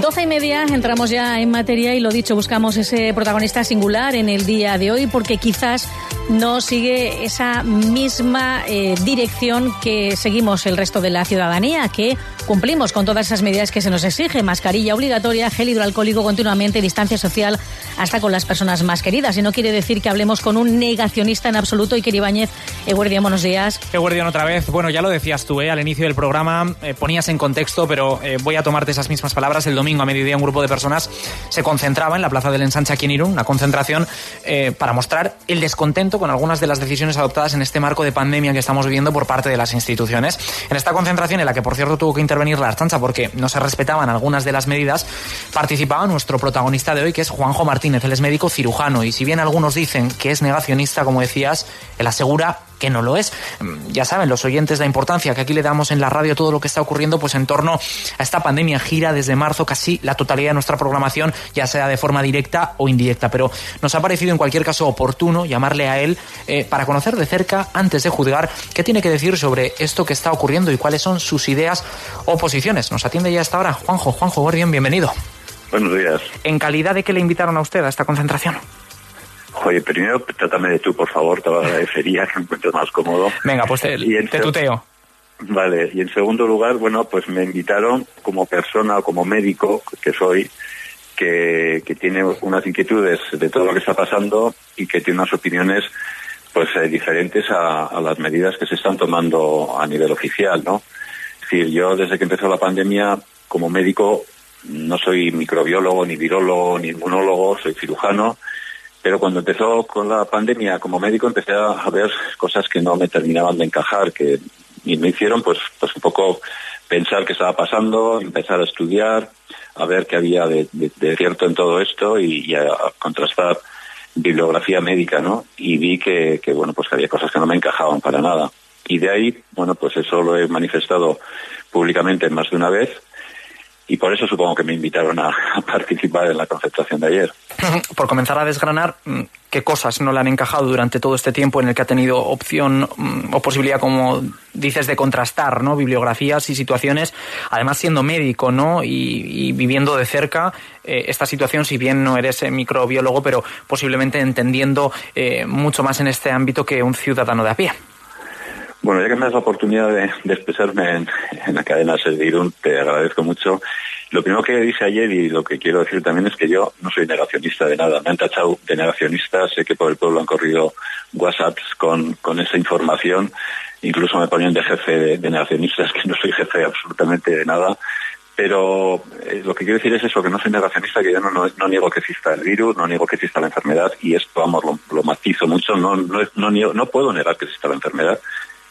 Doce y media, entramos ya en materia y lo dicho, buscamos ese protagonista singular en el día de hoy porque quizás no sigue esa misma eh, dirección que seguimos el resto de la ciudadanía, que cumplimos con todas esas medidas que se nos exige, mascarilla obligatoria, gel hidroalcohólico continuamente, distancia social, hasta con las personas más queridas. Y no quiere decir que hablemos con un negacionista en absoluto. Iker Ibáñez, Eguardián, buenos días. Eguardián, otra vez. Bueno, ya lo decías tú, ¿eh? al inicio del programa, eh, ponías en contexto, pero eh, voy a tomarte esas mismas palabras. El domingo a mediodía un grupo de personas se concentraba en la Plaza del Ensanche aquí en Irún, una concentración para mostrar el descontento con algunas de las decisiones adoptadas en este marco de pandemia que estamos viviendo por parte de las instituciones. En esta concentración, en la que por cierto tuvo que intervenir la Archancha porque no se respetaban algunas de las medidas, participaba nuestro protagonista de hoy, que es Juanjo Martínez. Él es médico cirujano y si bien algunos dicen que es negacionista, como decías, él asegura que no lo es. Mm, ya saben los oyentes la importancia que aquí le damos en la radio todo lo que está ocurriendo pues en torno a esta pandemia gira desde marzo casi la totalidad de nuestra programación, ya sea de forma directa o indirecta, pero nos ha parecido en cualquier caso oportuno llamarle a él eh, para conocer de cerca antes de juzgar qué tiene que decir sobre esto que está ocurriendo y cuáles son sus ideas o posiciones. Nos atiende ya hasta ahora Juanjo, Juanjo Guardián, bienvenido. Buenos días. ¿En calidad de qué le invitaron a usted a esta concentración? Oye, primero trátame de tú, por favor, te lo agradecería, que me encuentres más cómodo. Venga, pues te, te tuteo. Vale, y en segundo lugar, bueno, pues me invitaron como persona o como médico que soy, que, tiene unas inquietudes de todo lo que está pasando y que tiene unas opiniones pues eh, diferentes a, a, las medidas que se están tomando a nivel oficial, ¿no? Es decir, yo desde que empezó la pandemia, como médico, no soy microbiólogo, ni virólogo, ni inmunólogo, soy cirujano, pero cuando empezó con la pandemia como médico empecé a ver cosas que no me terminaban de encajar, que y me hicieron pues, pues un poco pensar qué estaba pasando, empezar a estudiar, a ver qué había de, cierto en todo esto y, a, contrastar bibliografía médica, ¿no? Y vi que, que, bueno, pues que había cosas que no me encajaban para nada. Y de ahí, bueno, pues eso lo he manifestado públicamente más de una vez y por eso supongo que me invitaron a, participar en la concentración de ayer. Por comenzar a desgranar mm, qué cosas no le han encajado durante todo este tiempo en el que ha tenido opción mm, o posibilidad, como dices, de contrastar ¿no? bibliografías y situaciones, además siendo médico ¿no? y, viviendo de cerca eh, esta situación, si bien no eres eh, microbiólogo, pero posiblemente entendiendo eh, mucho más en este ámbito que un ciudadano de a pie. Bueno, ya que me das la oportunidad de, expresarme en, la cadena Servirun, te agradezco mucho. Lo primero que dije ayer y lo que quiero decir también es que yo no soy negacionista de nada. Me han tachado de negacionista, sé que por el pueblo han corrido WhatsApps con, esa información. Incluso me ponían de jefe de, negacionistas, que no soy jefe absolutamente de nada. Pero eh, lo que quiero decir es eso, que no soy negacionista, que yo no, niego que exista el virus, no niego que exista la enfermedad, y esto, vamos, lo, lo matizo mucho, no, no puedo negar que exista la enfermedad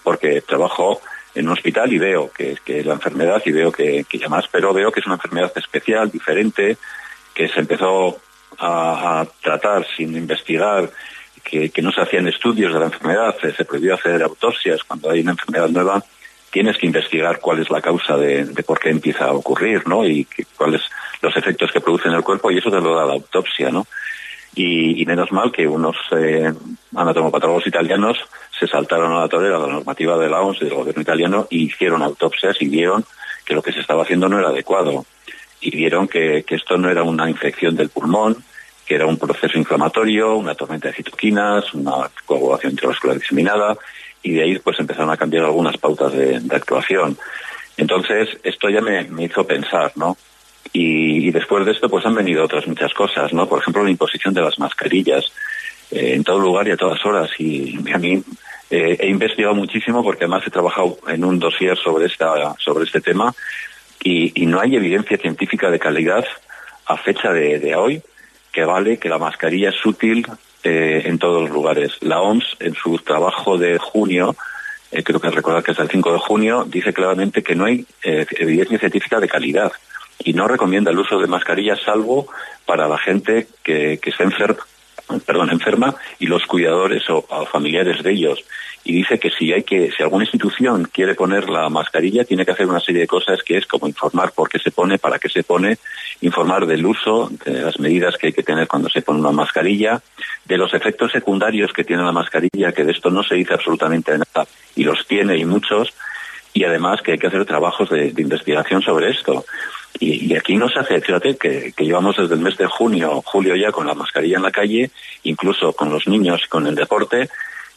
porque trabajo en un hospital y veo que, es la enfermedad y veo que, que más, pero veo que es una enfermedad especial, diferente, que se empezó a, tratar sin investigar, que, no se hacían estudios de la enfermedad, se, prohibió hacer autopsias cuando hay una enfermedad nueva, tienes que investigar cuál es la causa de, por qué empieza a ocurrir, ¿no? Y cuáles los efectos que produce en el cuerpo y eso te lo da la autopsia, ¿no? Y, menos mal que unos eh, anatomopatólogos italianos se saltaron a la torera la normativa de la OMS del gobierno italiano y hicieron autopsias y vieron que lo que se estaba haciendo no era adecuado. Y vieron que, esto no era una infección del pulmón, que era un proceso inflamatorio, una tormenta de citoquinas, una coagulación intravascular diseminada, y de ahí pues empezaron a cambiar algunas pautas de, actuación. Entonces, esto ya me, hizo pensar, ¿no? Y, después de esto, pues han venido otras muchas cosas, ¿no? Por ejemplo, la imposición de las mascarillas eh, en todo lugar y a todas horas. Y a mí eh, he investigado muchísimo porque además he trabajado en un dossier sobre, esta, sobre este tema y, no hay evidencia científica de calidad a fecha de, hoy que vale que la mascarilla es útil eh, en todos los lugares. La OMS, en su trabajo de junio, creo que recordar que es el 5 de junio, dice claramente que no hay evidencia científica de calidad y no recomienda el uso de mascarillas salvo para la gente que, que está enferma perdón, enferma y los cuidadores o, familiares de ellos. Y dice que si hay que, si alguna institución quiere poner la mascarilla, tiene que hacer una serie de cosas que es como informar por qué se pone, para qué se pone, informar del uso, de las medidas que hay que tener cuando se pone una mascarilla, de los efectos secundarios que tiene la mascarilla, que de esto no se dice absolutamente nada, y los tiene y muchos, y además que hay que hacer trabajos de investigación sobre esto. Y, aquí no se hace, fíjate que, llevamos desde el mes de junio, julio ya con la mascarilla en la calle, incluso con los niños, con el deporte,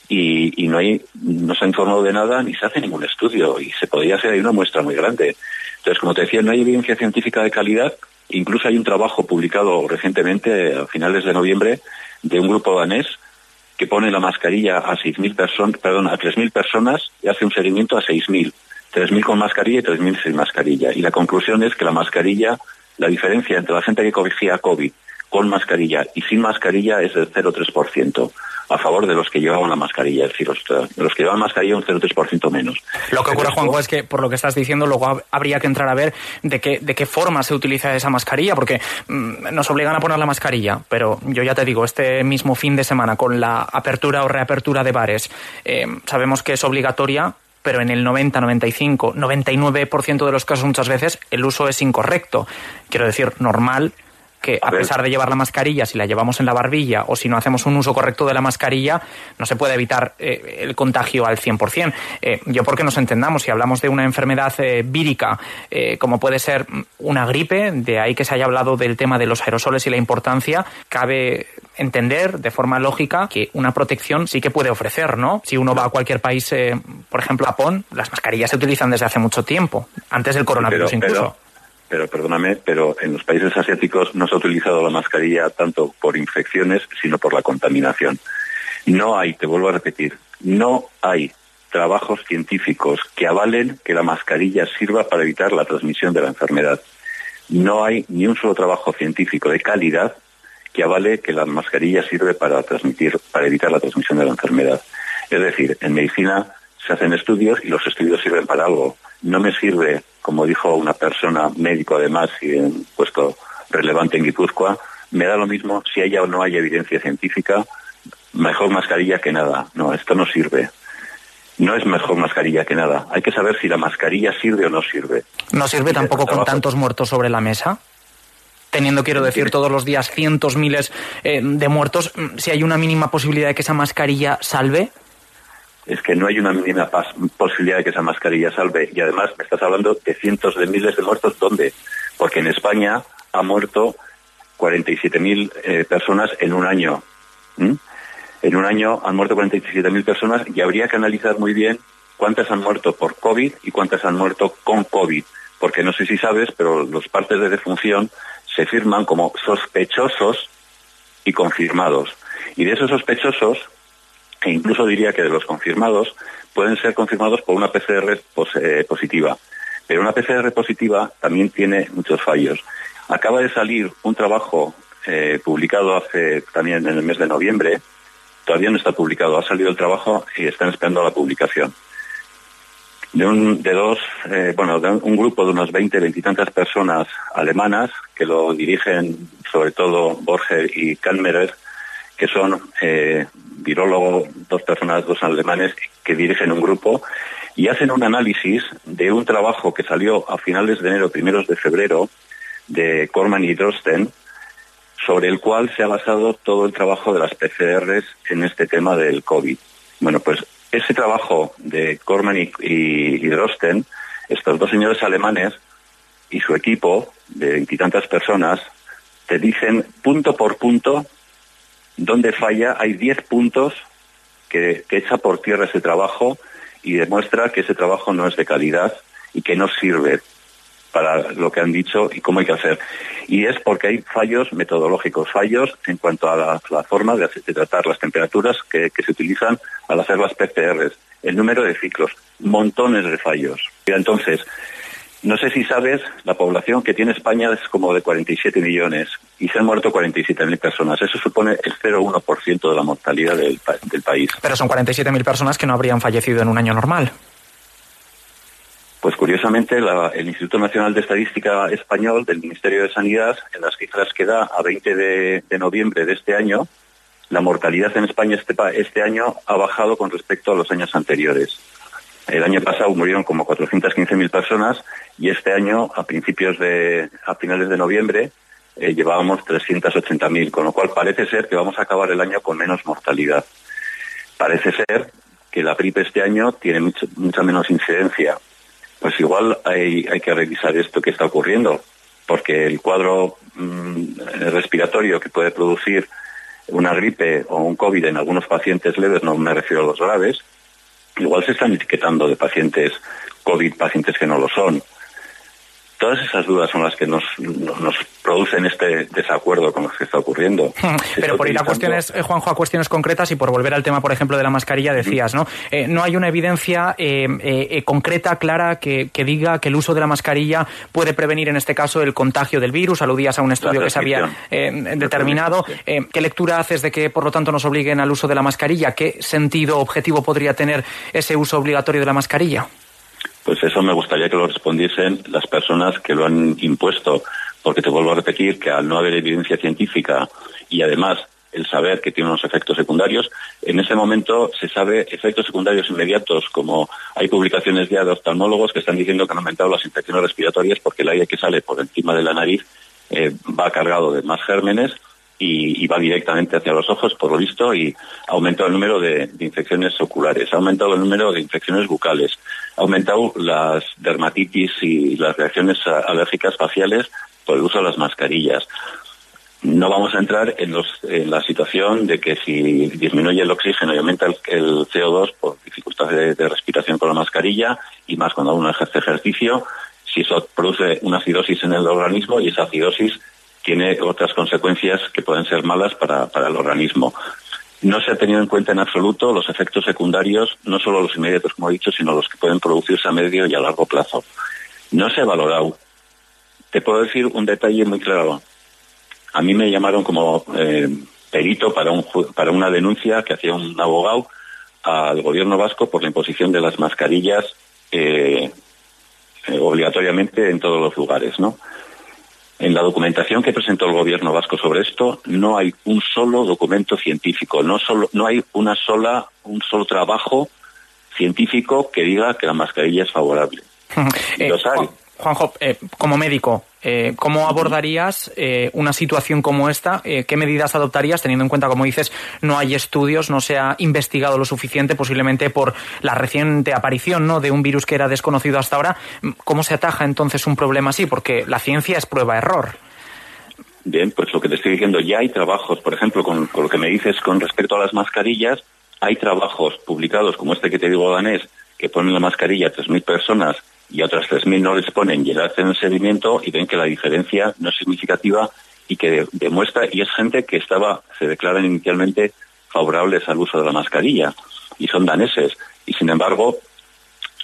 y, no hay, no se ha informado de nada ni se hace ningún estudio y se podría hacer ahí una muestra muy grande. Entonces, como te decía, no hay evidencia científica de calidad. Incluso hay un trabajo publicado recientemente, a finales de noviembre, de un grupo danés que pone la mascarilla a 6.000 personas, perdón, a 3.000 personas y hace un seguimiento a 6.000. 3.000 con mascarilla y 3.000 sin mascarilla. Y la conclusión es que la mascarilla, la diferencia entre la gente que cogía COVID con mascarilla y sin mascarilla es del 0,3% a favor de los que llevaban la mascarilla, es decir, de los que llevaban mascarilla un 0,3% menos. Lo que ocurre, Juanjo, es que por lo que estás diciendo, luego habría que entrar a ver de qué, de qué forma se utiliza esa mascarilla, porque mm, nos obligan a poner la mascarilla, pero yo ya te digo, este mismo fin de semana, con la apertura o reapertura de bares, eh, sabemos que es obligatoria, pero en el 90, 95, 99% de los casos muchas veces el uso es incorrecto. Quiero decir, normal que a, pesar de llevar la mascarilla, si la llevamos en la barbilla o si no hacemos un uso correcto de la mascarilla, no se puede evitar eh, el contagio al 100%. Eh, yo porque nos entendamos, si hablamos de una enfermedad eh, vírica, como puede ser una gripe, de ahí que se haya hablado del tema de los aerosoles y la importancia, cabe entender de forma lógica que una protección sí que puede ofrecer, ¿no? Si uno va a cualquier país, por ejemplo, Japón, las mascarillas se utilizan desde hace mucho tiempo, antes del coronavirus incluso pero perdóname, pero en los países asiáticos no se ha utilizado la mascarilla tanto por infecciones, sino por la contaminación. No hay, te vuelvo a repetir, no hay trabajos científicos que avalen que la mascarilla sirva para evitar la transmisión de la enfermedad. No hay ni un solo trabajo científico de calidad que avale que la mascarilla sirve para transmitir, para evitar la transmisión de la enfermedad. Es decir, en medicina se hacen estudios y los estudios sirven para algo. No me sirve como dijo una persona médico además y en puesto relevante en Guipúzcoa, me da lo mismo si haya o no hay evidencia científica, mejor mascarilla que nada. No, esto no sirve. No es mejor mascarilla que nada. Hay que saber si la mascarilla sirve o no sirve. ¿No sirve tampoco con tantos muertos sobre la mesa? Teniendo, quiero decir, todos los días cientos, miles eh, de muertos, si hay una mínima posibilidad de que esa mascarilla salve, es que no hay una mínima posibilidad de que esa mascarilla salve. Y además me estás hablando de cientos de miles de muertos. ¿Dónde? Porque en España ha muerto 47.000 eh, personas en un año. En un año han muerto 47.000 personas y habría que analizar muy bien cuántas han muerto por COVID y cuántas han muerto con COVID. Porque no sé si sabes, pero los partes de defunción se firman como sospechosos y confirmados. Y de esos sospechosos, e incluso diría que de los confirmados pueden ser confirmados por una PCR eh, positiva. Pero una PCR positiva también tiene muchos fallos. Acaba de salir un trabajo eh, publicado hace también en el mes de noviembre, todavía no está publicado, ha salido el trabajo y están esperando la publicación. De, un, de dos, eh, bueno, un grupo de unas 20, 20 y tantas personas alemanas que lo dirigen sobre todo Borger y Kalmerer, que son eh, virólogos, dos personas, dos alemanes, que dirigen un grupo y hacen un análisis de un trabajo que salió a finales de enero, primeros de febrero, de Corman y Drosten, sobre el cual se ha basado todo el trabajo de las PCRs en este tema del COVID. Bueno, pues ese trabajo de Corman y, y Drosten, estos dos señores alemanes y su equipo de veintitantas personas, te dicen punto por punto donde falla hay 10 puntos que, echa por tierra ese trabajo y demuestra que ese trabajo no es de calidad y que no sirve para lo que han dicho y cómo hay que hacer. Y es porque hay fallos metodológicos, fallos en cuanto a la, forma de, tratar las temperaturas que, que, se utilizan al hacer las PCRs, el número de ciclos, montones de fallos. Y entonces, no sé si sabes, la población que tiene España es como de 47 millones y se han muerto 47.000 personas. Eso supone el 0,1% de la mortalidad del, país. Pero son 47.000 personas que no habrían fallecido en un año normal. Pues curiosamente, el Instituto Nacional de Estadística Español del Ministerio de Sanidad, en las cifras que da a 20 de, noviembre de este año, la mortalidad en España este, este año ha bajado con respecto a los años anteriores. El año pasado murieron como 415.000 personas y este año, a principios de, a finales de noviembre, eh, llevábamos 380.000, con lo cual parece ser que vamos a acabar el año con menos mortalidad. Parece ser que la gripe este año tiene mucha menos incidencia. Pues igual hay, hay que revisar esto que está ocurriendo. porque el cuadro mm, respiratorio que puede producir una gripe o un COVID en algunos pacientes leves, no me refiero a los graves, igual se están etiquetando de pacientes COVID, pacientes que no lo son. Todas esas dudas son las que nos, nos producen este desacuerdo con lo que está ocurriendo. Pero por ir a cuestiones, eh, Juanjo, a cuestiones concretas y por volver al tema, por ejemplo, de la mascarilla, decías, ¿no? Eh, no hay una evidencia eh, concreta, clara, que, diga que el uso de la mascarilla puede prevenir, en este caso, el contagio del virus. Aludías a un estudio que se había determinado. ¿Qué lectura haces de que, por lo tanto, nos obliguen al uso de la mascarilla? ¿Qué sentido objetivo podría tener ese uso obligatorio de la mascarilla? Pues eso me gustaría que lo respondiesen las personas que lo han impuesto, porque te vuelvo a repetir que al no haber evidencia científica y además el saber que tiene unos efectos secundarios, en ese momento se sabe efectos secundarios inmediatos, como hay publicaciones ya de oftalmólogos que están diciendo que han aumentado las infecciones respiratorias porque el aire que sale por encima de la nariz eh, va cargado de más gérmenes y, va directamente hacia los ojos, por lo visto, y ha aumentado el número de, infecciones oculares, ha aumentado el número de infecciones bucales, ha aumentado las dermatitis y las reacciones alérgicas faciales por el uso de las mascarillas. No vamos a entrar en, la situación de que si disminuye el oxígeno y aumenta el, CO2 por dificultades de, respiración con la mascarilla y más cuando uno ejerce ejercicio, si eso produce una acidosis en el organismo y esa acidosis tiene otras consecuencias que pueden ser malas para, el organismo. No se ha tenido en cuenta en absoluto los efectos secundarios, no solo los inmediatos, como he dicho, sino los que pueden producirse a medio y a largo plazo. No se ha valorado. Te puedo decir un detalle muy claro. A mí me llamaron como eh, perito para, un, para una denuncia que hacía un abogado al gobierno vasco por la imposición de las mascarillas eh, eh, obligatoriamente en todos los lugares, ¿no? En la documentación que presentó el gobierno vasco sobre esto no hay un solo documento científico, no, solo, no hay una sola, un solo trabajo científico que diga que la mascarilla es favorable. Eh, Juanjo, eh, como médico, eh, ¿cómo abordarías eh, una situación como esta? ¿Qué medidas adoptarías teniendo en cuenta, como dices, no hay estudios, no se ha investigado lo suficiente, posiblemente por la reciente aparición ¿no? de un virus que era desconocido hasta ahora? ¿Cómo se ataja entonces un problema así? Porque la ciencia es prueba-error. Bien, pues lo que te estoy diciendo, ya hay trabajos, por ejemplo, con, con lo que me dices con respecto a las mascarillas, hay trabajos publicados como este que te digo danés, que ponen la mascarilla a 3.000 personas y otras 3.000 no les ponen y hacen el seguimiento y ven que la diferencia no es significativa y que demuestra, y es gente que estaba, se declaran inicialmente favorables al uso de la mascarilla y son daneses. Y sin embargo,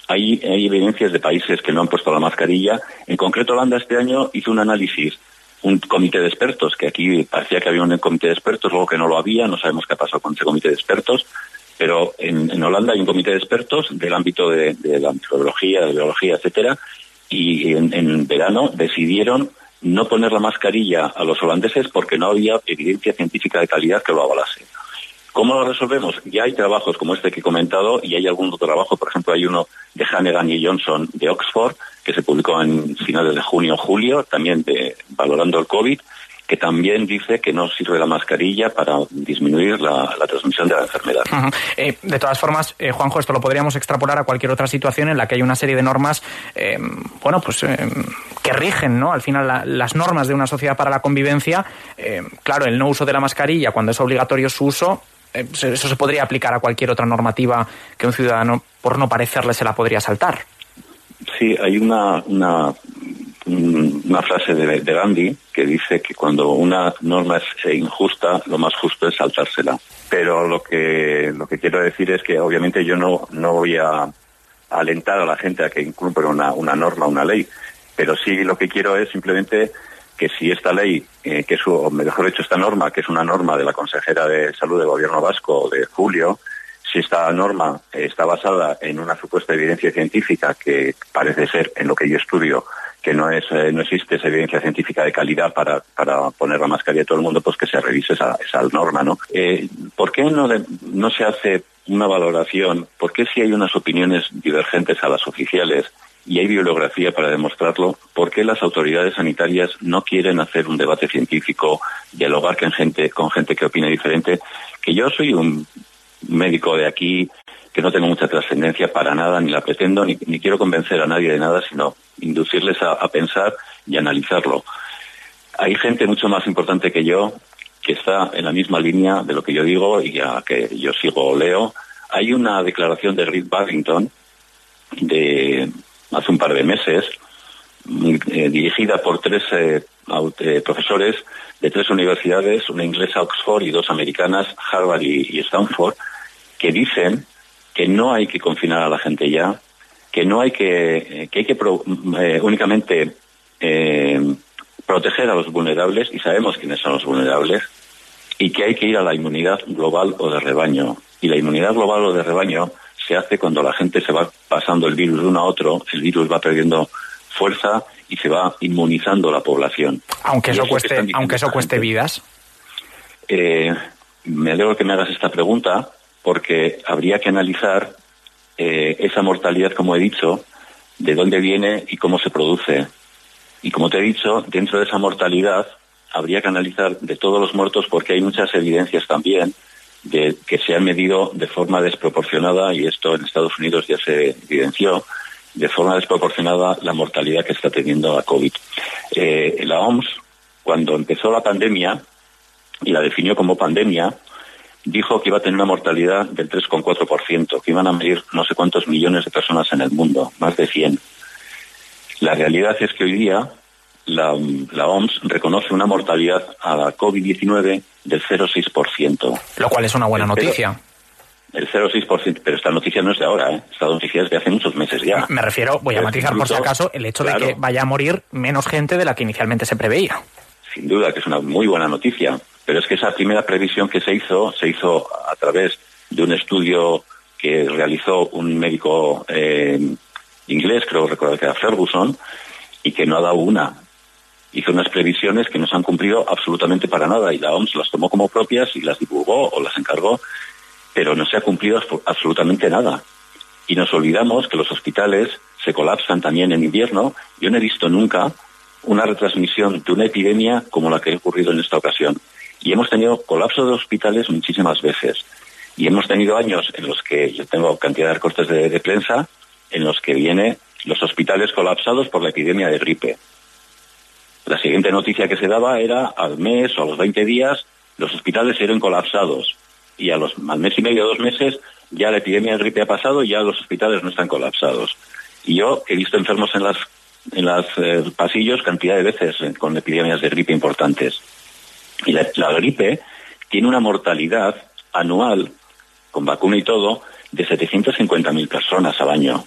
hay, hay evidencias de países que no han puesto la mascarilla. En concreto, Holanda este año hizo un análisis un comité de expertos, que aquí parecía que había un comité de expertos, luego que no lo había, no sabemos qué ha pasado con ese comité de expertos, pero en, Holanda hay un comité de expertos del ámbito de, la microbiología, de biología, etcétera, y en, verano decidieron no poner la mascarilla a los holandeses porque no había evidencia científica de calidad que lo avalase. ¿Cómo lo resolvemos? Ya hay trabajos como este que he comentado y hay algún otro trabajo, por ejemplo, hay uno de Hannigan y Johnson de Oxford, que se publicó en finales de junio o julio, también valorando el COVID, que también dice que no sirve la mascarilla para disminuir la, transmisión de la enfermedad. Eh, de todas formas, eh, Juanjo, esto lo podríamos extrapolar a cualquier otra situación en la que hay una serie de normas, eh, bueno, pues que rigen, ¿no? Al final las normas de una sociedad para la convivencia. claro, el no uso de la mascarilla cuando es obligatorio su uso. Eso se podría aplicar a cualquier otra normativa que un ciudadano, por no parecerle, se la podría saltar. Sí, hay una, una una frase de, Gandhi que dice que cuando una norma es injusta, lo más justo es saltársela. Pero lo que, lo que quiero decir es que obviamente yo no, no voy a, alentar a la gente a que incumpla una, una norma, una ley, pero sí lo que quiero es simplemente que si esta ley, eh, que es, o mejor dicho, esta norma, que es una norma de la consejera de salud del gobierno vasco de julio, si esta norma está basada en una supuesta evidencia científica que parece ser, en lo que yo estudio, que no es eh, no existe esa evidencia científica de calidad para, para poner la mascarilla a todo el mundo, pues que se revise esa, esa norma, ¿no? Eh, ¿Por qué no, no se hace una valoración? ¿Por qué si hay unas opiniones divergentes a las oficiales y hay bibliografía para demostrarlo, ¿por qué las autoridades sanitarias no quieren hacer un debate científico, dialogar con gente, con gente que opine diferente? Que yo soy un médico de aquí que no tengo mucha trascendencia para nada, ni la pretendo, ni, quiero convencer a nadie de nada, sino inducirles a, pensar y analizarlo. Hay gente mucho más importante que yo que está en la misma línea de lo que yo digo y a que yo sigo o leo. Hay una declaración de Reed Barrington de hace un par de meses, eh, dirigida por tres eh, eh, profesores de tres universidades, una inglesa Oxford y dos americanas, Harvard y Stanford, que dicen que no hay que confinar a la gente ya, que no hay que, que hay que eh, únicamente eh, proteger a los vulnerables, y sabemos quiénes son los vulnerables, y que hay que ir a la inmunidad global o de rebaño. Y la inmunidad global o de rebaño se hace cuando la gente se va pasando el virus de uno a otro, el virus va perdiendo fuerza y se va inmunizando la población. Aunque eso, cueste, aunque eso cueste vidas. Eh, me alegro que me hagas esta pregunta porque habría que analizar eh, esa mortalidad, como he dicho, de dónde viene y cómo se produce. Y como te he dicho, dentro de esa mortalidad habría que analizar de todos los muertos porque hay muchas evidencias también de que se han medido de forma desproporcionada, y esto en Estados Unidos ya se evidenció, de forma desproporcionada la mortalidad que está teniendo la COVID. Eh, la OMS, cuando empezó la pandemia, y la definió como pandemia, dijo que iba a tener una mortalidad del 3,4%, que iban a medir no sé cuántos millones de personas en el mundo, más de 100. La realidad es que hoy día la, OMS reconoce una mortalidad a la COVID-19 del 0,6%. Lo cual es una buena noticia. El 0,6%, pero esta noticia no es de ahora, ¿eh? esta noticia es de hace muchos meses ya. Me refiero, voy a matizar por si acaso, el hecho de que vaya a morir menos gente de la que inicialmente se preveía. Sin duda, que es una muy buena noticia. Pero es que esa primera previsión que se hizo, se hizo a través de un estudio que realizó un médico eh, inglés, creo recordar que era Ferguson, y que no ha dado una. Hizo unas previsiones que no se han cumplido absolutamente para nada y la OMS las tomó como propias y las divulgó o las encargó, pero no se ha cumplido absolutamente nada. Y nos olvidamos que los hospitales se colapsan también en invierno. Yo no he visto nunca una retransmisión de una epidemia como la que ha ocurrido en esta ocasión. Y hemos tenido colapso de hospitales muchísimas veces. Y hemos tenido años en los que yo tengo cantidad de recortes de, prensa en los que viene los hospitales colapsados por la epidemia de gripe. La siguiente noticia que se daba era al mes o a los 20 días los hospitales eran colapsados y a los, al mes y medio, dos meses, ya la epidemia de gripe ha pasado y ya los hospitales no están colapsados. Y yo he visto enfermos en las en los eh, pasillos cantidad de veces eh, con epidemias de gripe importantes. Y la, gripe tiene una mortalidad anual, con vacuna y todo, de 750.000 personas al año.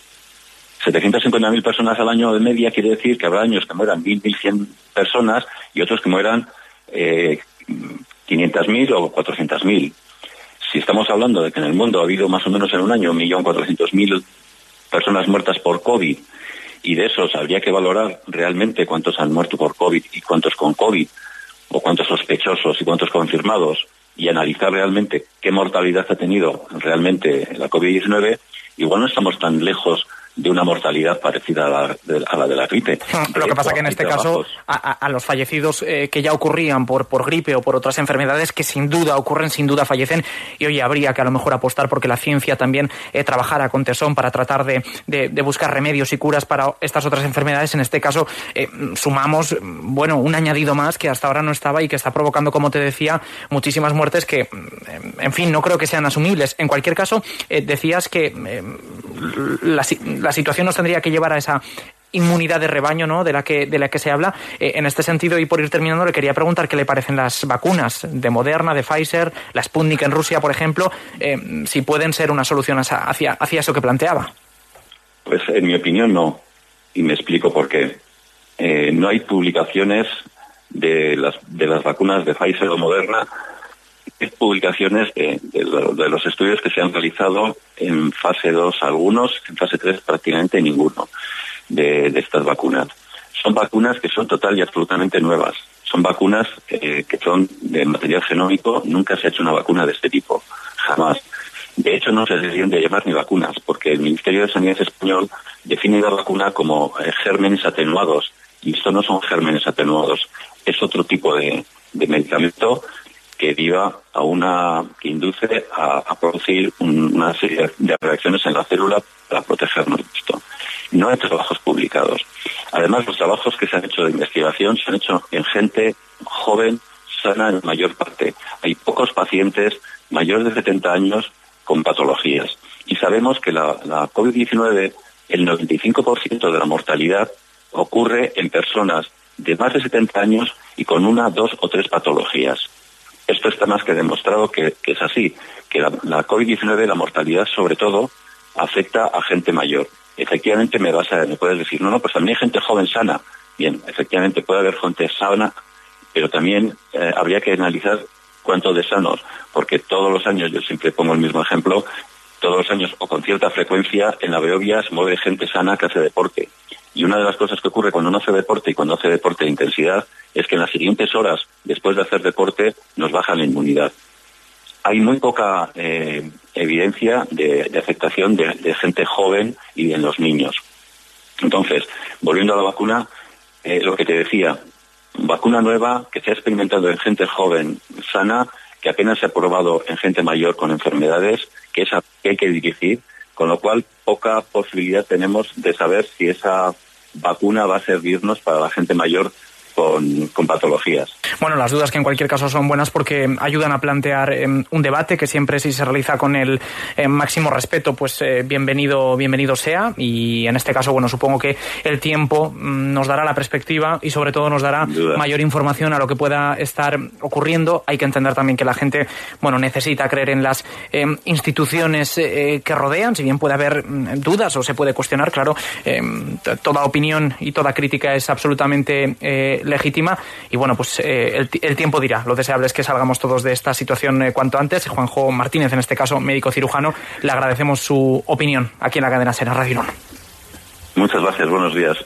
750.000 personas al año de media quiere decir que habrá años que mueran 1.000, 1.100 personas y otros que mueran eh, 500.000 o 400.000. Si estamos hablando de que en el mundo ha habido más o menos en un año 1.400.000 personas muertas por COVID y de esos habría que valorar realmente cuántos han muerto por COVID y cuántos con COVID o cuántos sospechosos y cuántos confirmados y analizar realmente qué mortalidad ha tenido realmente la COVID-19, igual no estamos tan lejos de una mortalidad parecida a la de, la, gripe. Ah, lo que pasa que en este caso a, los fallecidos eh, que ya ocurrían por, por gripe o por otras enfermedades que sin duda ocurren, sin duda fallecen y hoy habría que a lo mejor apostar porque la ciencia también eh, trabajara con tesón para tratar de, de, buscar remedios y curas para estas otras enfermedades. En este caso eh, sumamos, bueno, un añadido más que hasta ahora no estaba y que está provocando, como te decía, muchísimas muertes que, en fin, no creo que sean asumibles. En cualquier caso, decías que la la situación nos tendría que llevar a esa inmunidad de rebaño ¿no? de, la que, de la que se habla. Eh, en este sentido, y por ir terminando, le quería preguntar qué le parecen las vacunas de Moderna, de Pfizer, la Sputnik en Rusia, por ejemplo, eh, si pueden ser una solución hacia, hacia eso que planteaba. Pues en mi opinión no, y me explico por qué. Eh, no hay publicaciones de las, de las vacunas de Pfizer o Moderna publicaciones de, los estudios que se han realizado en fase 2 algunos, en fase 3 prácticamente ninguno de, estas vacunas. Son vacunas que son total y absolutamente nuevas. Son vacunas eh, que son de material genómico. Nunca se ha hecho una vacuna de este tipo. Jamás. De hecho, no se deberían de llamar ni vacunas, porque el Ministerio de Sanidad español define la vacuna como eh, gérmenes atenuados. Y esto no son gérmenes atenuados. Es otro tipo de medicamento que lleva a una que induce a, producir una serie de reacciones en la célula para protegernos de esto. No hay trabajos publicados. Además, los trabajos que se han hecho de investigación se han hecho en gente joven, sana en mayor parte. Hay pocos pacientes mayores de 70 años con patologías. Y sabemos que la COVID-19, el 95% de la mortalidad ocurre en personas de más de 70 años y con una, dos o tres patologías. Esto está más que demostrado que, es así, que la, COVID-19, la mortalidad sobre todo, afecta a gente mayor. Efectivamente me vas a, me puedes decir, no, no, pues también hay gente joven sana. Bien, efectivamente puede haber gente sana, pero también eh, habría que analizar cuánto de sanos, porque todos los años, yo siempre pongo el mismo ejemplo, todos los años o con cierta frecuencia en la Beovia se mueve gente sana que hace deporte. Y una de las cosas que ocurre cuando uno hace deporte y cuando hace deporte de intensidad es que en las siguientes horas después de hacer deporte nos baja la inmunidad. Hay muy poca eh, evidencia de, afectación de, gente joven y en los niños. Entonces, volviendo a la vacuna, eh, lo que te decía, vacuna nueva que se ha experimentado en gente joven, sana, que apenas se ha probado en gente mayor con enfermedades, que, esa, que hay que dirigir, con lo cual poca posibilidad tenemos de saber si esa vacuna va a servirnos para la gente mayor con, patologías. Bueno, las dudas que en cualquier caso son buenas porque ayudan a plantear em, un debate que siempre si se realiza con el em, máximo respeto, pues eh, bienvenido, bienvenido sea. Y en este caso, bueno, supongo que el tiempo mm, nos dará la perspectiva y sobre todo nos dará mayor información a lo que pueda estar ocurriendo. Hay que entender también que la gente, bueno, necesita creer en las em, instituciones eh, que rodean, si bien puede haber mm, dudas o se puede cuestionar, claro, toda opinión y toda crítica es absolutamente eh, legítima. Y bueno, pues eh, el, tiempo dirá. Lo deseable es que salgamos todos de esta situación eh, cuanto antes. Juanjo Martínez, en este caso médico cirujano, le agradecemos su opinión aquí en la cadena Sena Radio Muchas gracias, buenos días.